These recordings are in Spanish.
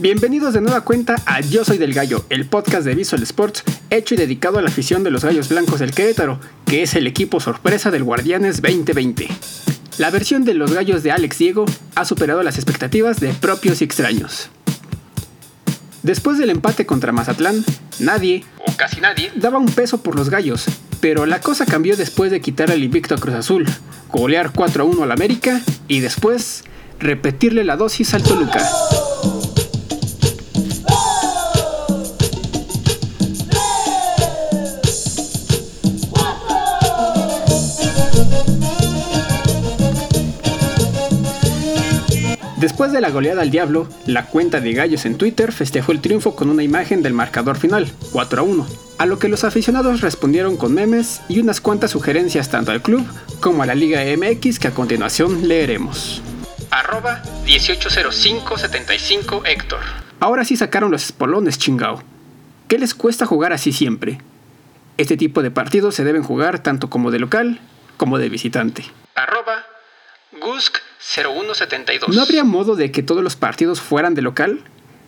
Bienvenidos de nueva cuenta a Yo Soy del Gallo, el podcast de Visual Sports hecho y dedicado a la afición de los Gallos Blancos del Querétaro, que es el equipo sorpresa del Guardianes 2020. La versión de los Gallos de Alex Diego ha superado las expectativas de propios y extraños. Después del empate contra Mazatlán, nadie, o casi nadie, daba un peso por los Gallos, pero la cosa cambió después de quitar al invicto a Cruz Azul, golear 4 a 1 al América y después repetirle la dosis al Toluca. Después de la goleada al Diablo, la cuenta de Gallos en Twitter festejó el triunfo con una imagen del marcador final, 4 a 1, a lo que los aficionados respondieron con memes y unas cuantas sugerencias tanto al club como a la Liga MX que a continuación leeremos. Arroba 180575 Héctor. Ahora sí sacaron los espolones, chingao. ¿Qué les cuesta jugar así siempre? Este tipo de partidos se deben jugar tanto como de local como de visitante. Gusk0172. ¿No habría modo de que todos los partidos fueran de local?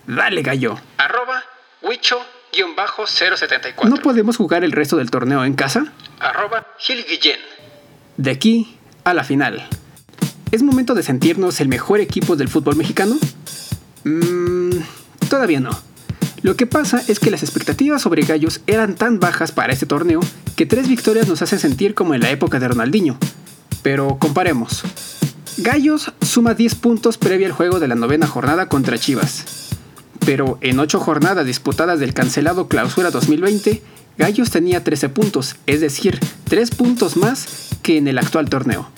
Dale gallo. Arroba Wicho-074. ¿No podemos jugar el resto del torneo en casa? Arroba Gil De aquí a la final. ¿Es momento de sentirnos el mejor equipo del fútbol mexicano? Mmm, todavía no. Lo que pasa es que las expectativas sobre Gallos eran tan bajas para este torneo que tres victorias nos hacen sentir como en la época de Ronaldinho. Pero comparemos. Gallos suma 10 puntos previo al juego de la novena jornada contra Chivas. Pero en 8 jornadas disputadas del cancelado Clausura 2020, Gallos tenía 13 puntos, es decir, 3 puntos más que en el actual torneo.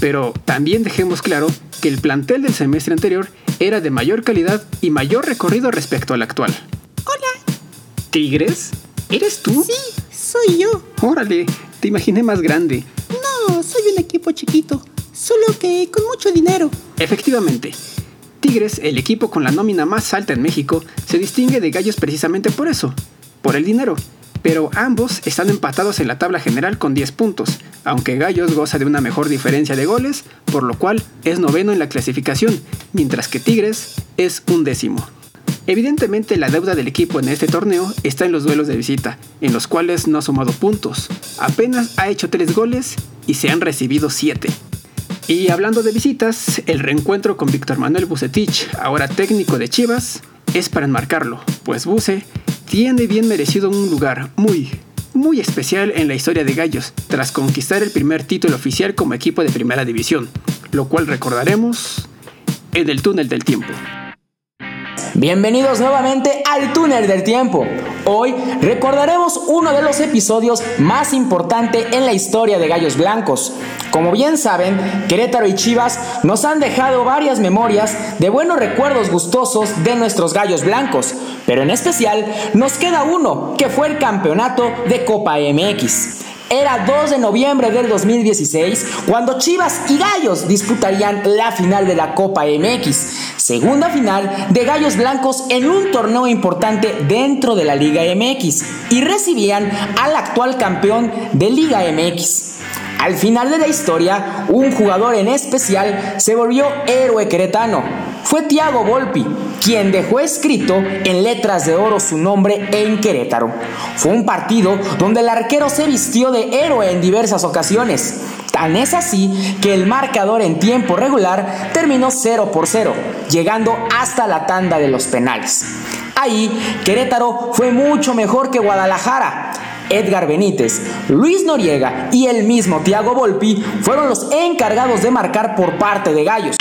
Pero también dejemos claro que el plantel del semestre anterior era de mayor calidad y mayor recorrido respecto al actual. Hola. ¿Tigres? ¿Eres tú? Sí, soy yo. Órale, te imaginé más grande. No, soy un equipo chiquito solo que con mucho dinero. Efectivamente. Tigres, el equipo con la nómina más alta en México, se distingue de Gallos precisamente por eso, por el dinero. Pero ambos están empatados en la tabla general con 10 puntos, aunque Gallos goza de una mejor diferencia de goles, por lo cual es noveno en la clasificación, mientras que Tigres es un décimo. Evidentemente la deuda del equipo en este torneo está en los duelos de visita, en los cuales no ha sumado puntos. Apenas ha hecho 3 goles y se han recibido 7. Y hablando de visitas, el reencuentro con Víctor Manuel Bucetich, ahora técnico de Chivas, es para enmarcarlo, pues Buce tiene bien merecido un lugar muy, muy especial en la historia de Gallos, tras conquistar el primer título oficial como equipo de primera división, lo cual recordaremos en el túnel del tiempo. Bienvenidos nuevamente al túnel del tiempo. Hoy recordaremos uno de los episodios más importantes en la historia de Gallos Blancos. Como bien saben, Querétaro y Chivas nos han dejado varias memorias de buenos recuerdos gustosos de nuestros Gallos Blancos, pero en especial nos queda uno, que fue el campeonato de Copa MX. Era 2 de noviembre del 2016 cuando Chivas y Gallos disputarían la final de la Copa MX, segunda final de Gallos Blancos en un torneo importante dentro de la Liga MX y recibían al actual campeón de Liga MX. Al final de la historia, un jugador en especial se volvió héroe queretano. Fue Tiago Volpi, quien dejó escrito en letras de oro su nombre en Querétaro. Fue un partido donde el arquero se vistió de héroe en diversas ocasiones. Tan es así que el marcador en tiempo regular terminó 0 por 0, llegando hasta la tanda de los penales. Ahí, Querétaro fue mucho mejor que Guadalajara. Edgar Benítez, Luis Noriega y el mismo Thiago Volpi fueron los encargados de marcar por parte de Gallos.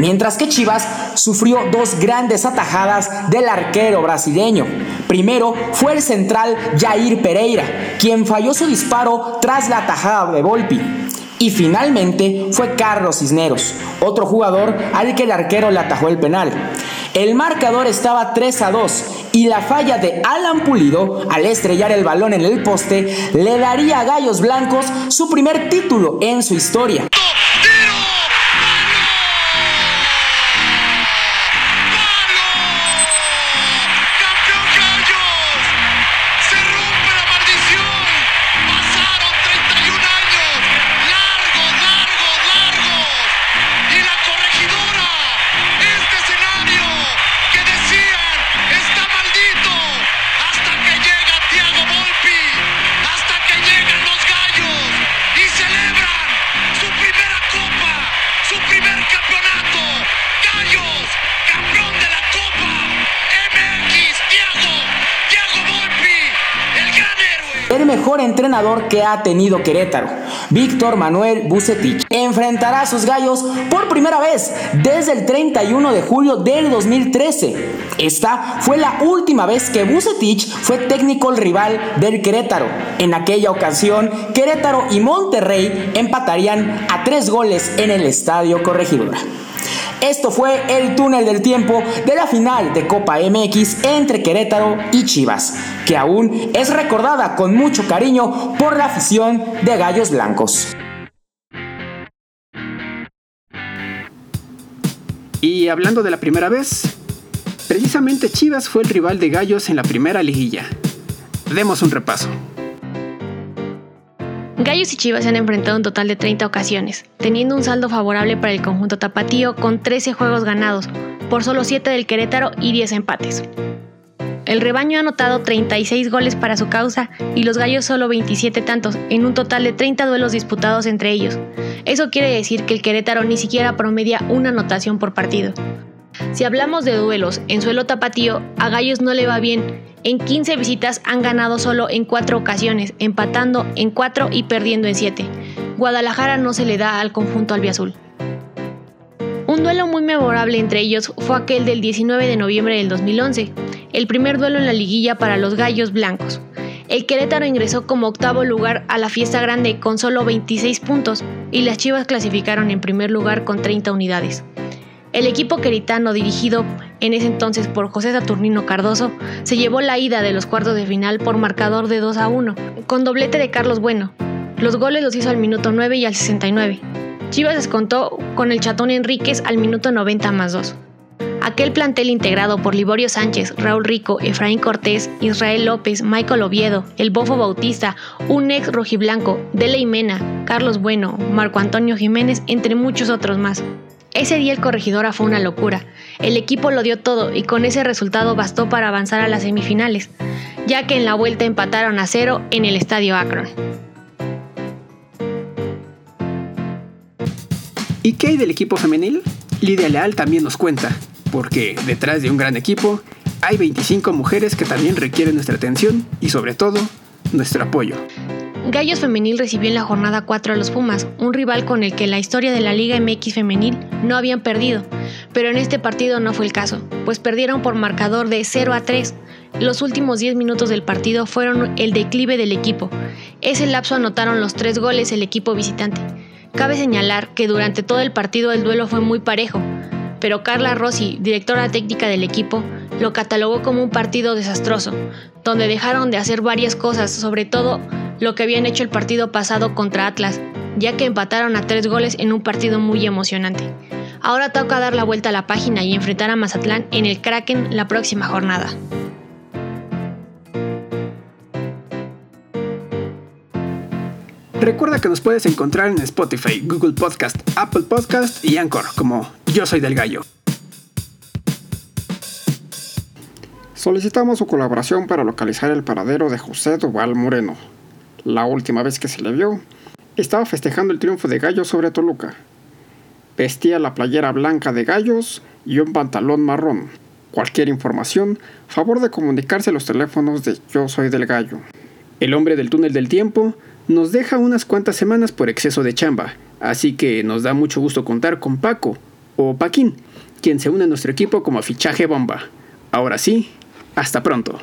Mientras que Chivas sufrió dos grandes atajadas del arquero brasileño. Primero fue el central Jair Pereira, quien falló su disparo tras la atajada de Volpi. Y finalmente fue Carlos Cisneros, otro jugador al que el arquero le atajó el penal. El marcador estaba 3 a 2 y la falla de Alan Pulido al estrellar el balón en el poste le daría a Gallos Blancos su primer título en su historia. Entrenador que ha tenido Querétaro, Víctor Manuel Bucetich. Enfrentará a sus gallos por primera vez desde el 31 de julio del 2013. Esta fue la última vez que Bucetich fue técnico rival del Querétaro. En aquella ocasión, Querétaro y Monterrey empatarían a tres goles en el Estadio Corregidora. Esto fue el túnel del tiempo de la final de Copa MX entre Querétaro y Chivas, que aún es recordada con mucho cariño por la afición de Gallos Blancos. Y hablando de la primera vez, precisamente Chivas fue el rival de Gallos en la primera liguilla. Demos un repaso. Gallos y Chivas se han enfrentado un total de 30 ocasiones, teniendo un saldo favorable para el conjunto tapatío con 13 juegos ganados, por solo 7 del Querétaro y 10 empates. El rebaño ha anotado 36 goles para su causa y los gallos solo 27 tantos, en un total de 30 duelos disputados entre ellos. Eso quiere decir que el Querétaro ni siquiera promedia una anotación por partido. Si hablamos de duelos en suelo tapatío, a Gallos no le va bien. En 15 visitas han ganado solo en 4 ocasiones, empatando en 4 y perdiendo en 7. Guadalajara no se le da al conjunto albiazul. Un duelo muy memorable entre ellos fue aquel del 19 de noviembre del 2011, el primer duelo en la liguilla para los Gallos Blancos. El Querétaro ingresó como octavo lugar a la fiesta grande con solo 26 puntos y las Chivas clasificaron en primer lugar con 30 unidades. El equipo queritano, dirigido en ese entonces por José Saturnino Cardoso, se llevó la ida de los cuartos de final por marcador de 2 a 1, con doblete de Carlos Bueno. Los goles los hizo al minuto 9 y al 69. Chivas descontó con el Chatón Enríquez al minuto 90 más 2. Aquel plantel integrado por Liborio Sánchez, Raúl Rico, Efraín Cortés, Israel López, Michael Oviedo, El Bofo Bautista, un ex rojiblanco, Dele Mena, Carlos Bueno, Marco Antonio Jiménez, entre muchos otros más. Ese día el corregidora fue una locura. El equipo lo dio todo y con ese resultado bastó para avanzar a las semifinales, ya que en la vuelta empataron a cero en el estadio Akron. ¿Y qué hay del equipo femenil? Lidia Leal también nos cuenta, porque detrás de un gran equipo hay 25 mujeres que también requieren nuestra atención y sobre todo nuestro apoyo. Gallos Femenil recibió en la jornada 4 a los Pumas, un rival con el que la historia de la Liga MX Femenil no habían perdido, pero en este partido no fue el caso, pues perdieron por marcador de 0 a 3. Los últimos 10 minutos del partido fueron el declive del equipo. Ese lapso anotaron los tres goles el equipo visitante. Cabe señalar que durante todo el partido el duelo fue muy parejo, pero Carla Rossi, directora técnica del equipo, lo catalogó como un partido desastroso, donde dejaron de hacer varias cosas, sobre todo lo que habían hecho el partido pasado contra Atlas, ya que empataron a tres goles en un partido muy emocionante. Ahora toca dar la vuelta a la página y enfrentar a Mazatlán en el Kraken la próxima jornada. Recuerda que nos puedes encontrar en Spotify, Google Podcast, Apple Podcast y Anchor como Yo Soy del Gallo. Solicitamos su colaboración para localizar el paradero de José Duval Moreno, la última vez que se le vio, estaba festejando el triunfo de Gallos sobre Toluca. Vestía la playera blanca de Gallos y un pantalón marrón. Cualquier información, favor de comunicarse a los teléfonos de Yo Soy del Gallo. El hombre del túnel del tiempo nos deja unas cuantas semanas por exceso de chamba, así que nos da mucho gusto contar con Paco, o Paquín, quien se une a nuestro equipo como fichaje bomba. Ahora sí, hasta pronto.